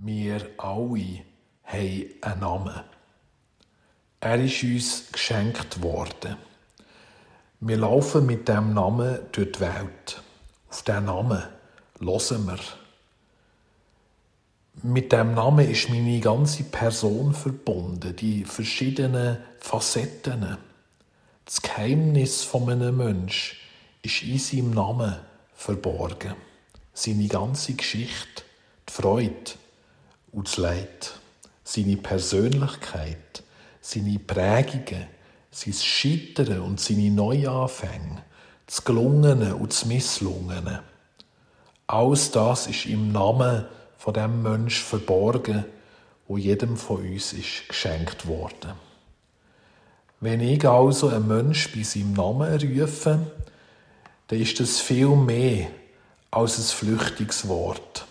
Wir alle haben einen Namen. Er ist uns geschenkt worden. Wir laufen mit dem Namen durch die Welt. Auf diesen Namen hören wir. Mit dem Namen ist meine ganze Person verbunden, die verschiedenen Facetten. Das Geheimnis von einem Menschen ist in seinem Namen verborgen. Seine ganze Geschichte, die Freude, und das Leid, seine Persönlichkeit, seine Prägungen, sein Scheitern und seine Neuanfänge, das Gelungene und das Misslungene. Alles das ist im Namen von dem Mensch verborgen, wo jedem von uns ist geschenkt worden. Wenn ich also einen Mensch bei seinem Namen rufe, dann ist das viel mehr als ein flüchtiges Wort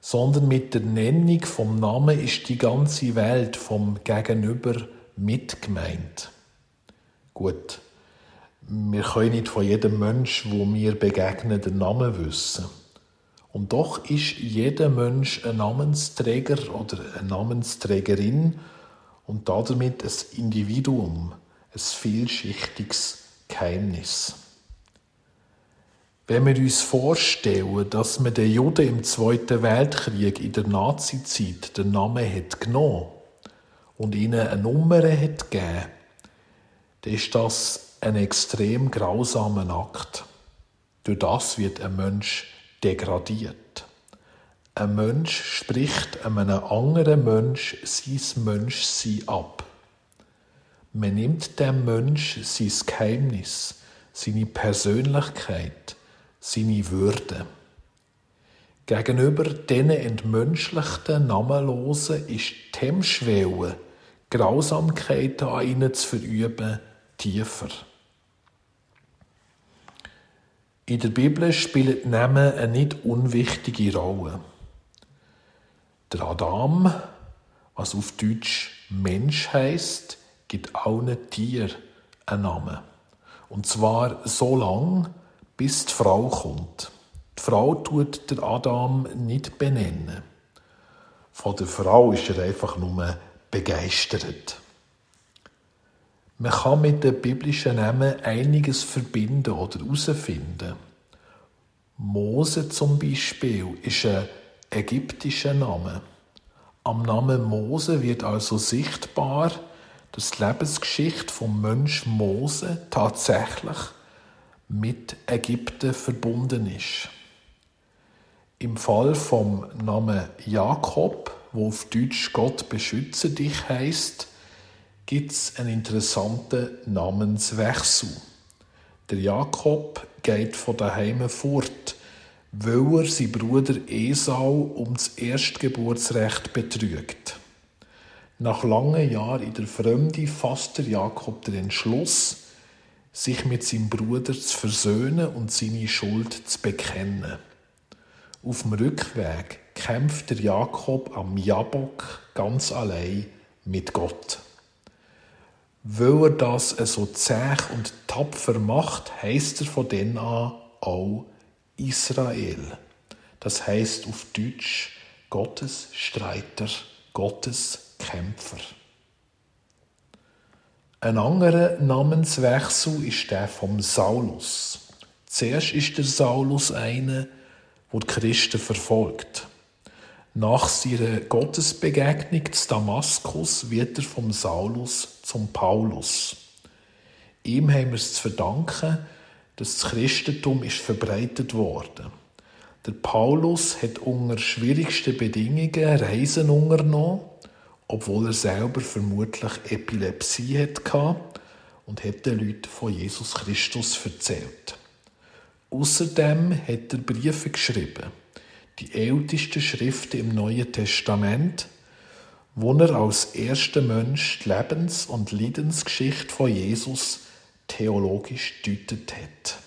sondern mit der Nennung vom Namen ist die ganze Welt vom Gegenüber mitgemeint. Gut, wir können nicht von jedem Mensch, wo mir begegnen, den Namen wissen. Und doch ist jeder Mensch ein Namensträger oder eine Namensträgerin und damit ein Individuum, ein vielschichtiges Geheimnis. Wenn wir uns vorstellen, dass man den Juden im Zweiten Weltkrieg in der Nazizeit den Namen hat genommen und ihnen eine Nummer hat gegeben, dann ist das ein extrem grausamer Akt. Durch das wird ein Mensch degradiert. Ein Mensch spricht einem anderen Mensch sein Menschsein ab. Man nimmt dem Mensch sein Geheimnis, seine Persönlichkeit, seine Würde. Gegenüber diesen entmenschlichten Namenlosen ist die Hemmschwelle, Grausamkeit an ihnen zu verüben, tiefer. In der Bibel spielen die Namen eine nicht unwichtige Rolle. Der Adam, was auf Deutsch Mensch heißt, gibt allen Tieren einen Namen. Und zwar so lang, bis die Frau kommt. Die Frau tut der Adam nicht benennen. Von der Frau ist er einfach nur begeistert. Man kann mit den biblischen Namen einiges verbinden oder herausfinden. Mose zum Beispiel ist ein ägyptischer Name. Am Namen Mose wird also sichtbar, dass die Lebensgeschichte vom Mensch Mose tatsächlich mit Ägypten verbunden ist. Im Fall vom Namen Jakob, wo auf Deutsch Gott beschütze dich heißt, gibt es einen interessanten Namenswechsel. Der Jakob geht von daheim fort, weil er seinen Bruder Esau um das Erstgeburtsrecht betrügt. Nach langen Jahren in der Fremde fasst der Jakob den Entschluss, sich mit seinem Bruder zu versöhnen und seine Schuld zu bekennen. Auf dem Rückweg kämpft der Jakob am Jabok ganz allein mit Gott. Weil er das so zäh und tapfer macht, heißt er von dann an auch Israel. Das heißt auf Deutsch Gottes Streiter, Gottes Kämpfer. Ein anderer Namenswechsel ist der vom Saulus. Zuerst ist der Saulus einer, der die Christen verfolgt. Nach seiner Gottesbegegnung zu Damaskus wird er vom Saulus zum Paulus. Ihm haben wir es zu verdanken, dass das Christentum ist verbreitet worden. Der Paulus hat unter schwierigsten Bedingungen Reisen unternommen obwohl er selber vermutlich Epilepsie hatte und hat den Leuten von Jesus Christus erzählt. Außerdem hat er Briefe geschrieben, die ältesten Schriften im Neuen Testament, wo er als erster Mensch die Lebens- und Leidensgeschichte von Jesus theologisch deutet hat.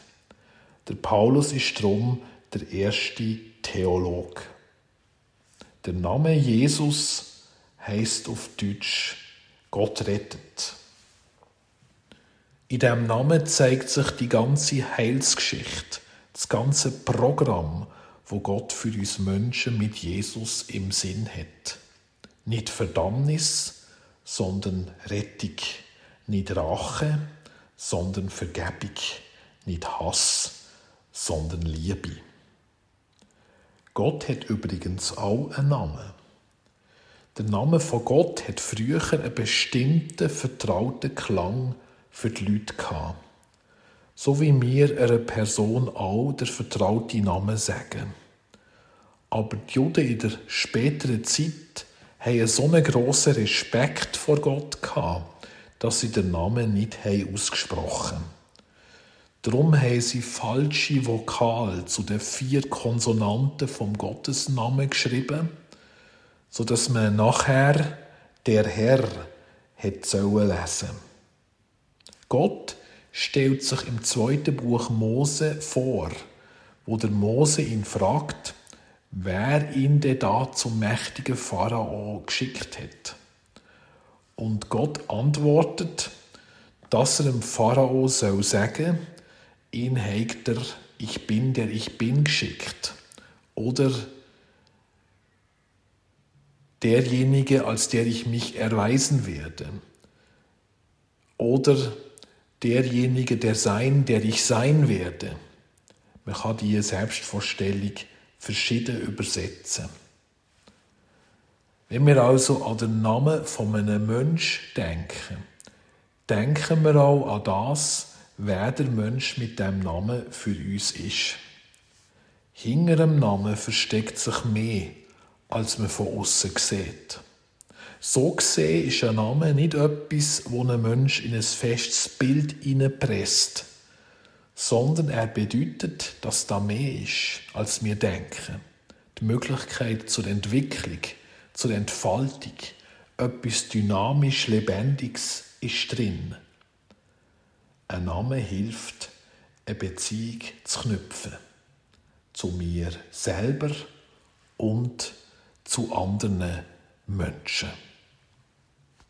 Der Paulus ist darum der erste Theolog. Der Name Jesus heißt auf Deutsch Gott rettet. In dem Namen zeigt sich die ganze Heilsgeschichte, das ganze Programm wo Gott für uns Menschen mit Jesus im Sinn hat. Nicht Verdammnis, sondern Rettung. Nicht Rache, sondern Vergebung. Nicht Hass, sondern Liebe. Gott hat übrigens auch einen Namen. Der Name von Gott hat früher einen bestimmten, vertrauten Klang für die Leute gehabt. So wie wir einer Person auch der vertraute Namen sagen. Aber die Juden in der späteren Zeit haben so einen grossen Respekt vor Gott gehabt, dass sie den Namen nicht ausgesprochen haben. Darum haben sie falsche Vokale zu den vier Konsonanten vom Gottesnamen geschrieben, so dass man nachher der Herr hätte sollen lesen. Gott stellt sich im zweiten Buch Mose vor, wo der Mose ihn fragt, wer ihn denn da zum mächtigen Pharao geschickt hat. Und Gott antwortet, dass er dem Pharao soll sagen, ihn hat er, ich bin der ich bin geschickt. Oder derjenige, als der ich mich erweisen werde. Oder derjenige, der sein, der ich sein werde. Man kann diese Selbstvorstellung verschieden übersetzen. Wenn wir also an den Namen von einem Mensch denken, denken wir auch an das, wer der Mensch mit dem Namen für uns ist. Hinter dem Namen versteckt sich mehr, als man von außen sieht. So gesehen ist ein Name nicht etwas, wo ein Mensch in ein festes Bild hineinpresst, sondern er bedeutet, dass da mehr ist, als wir denken. Die Möglichkeit zur Entwicklung, zur Entfaltung, etwas dynamisch Lebendiges ist drin. Ein Name hilft, eine Beziehung zu knüpfen. Zu mir selber und zu anderen Menschen.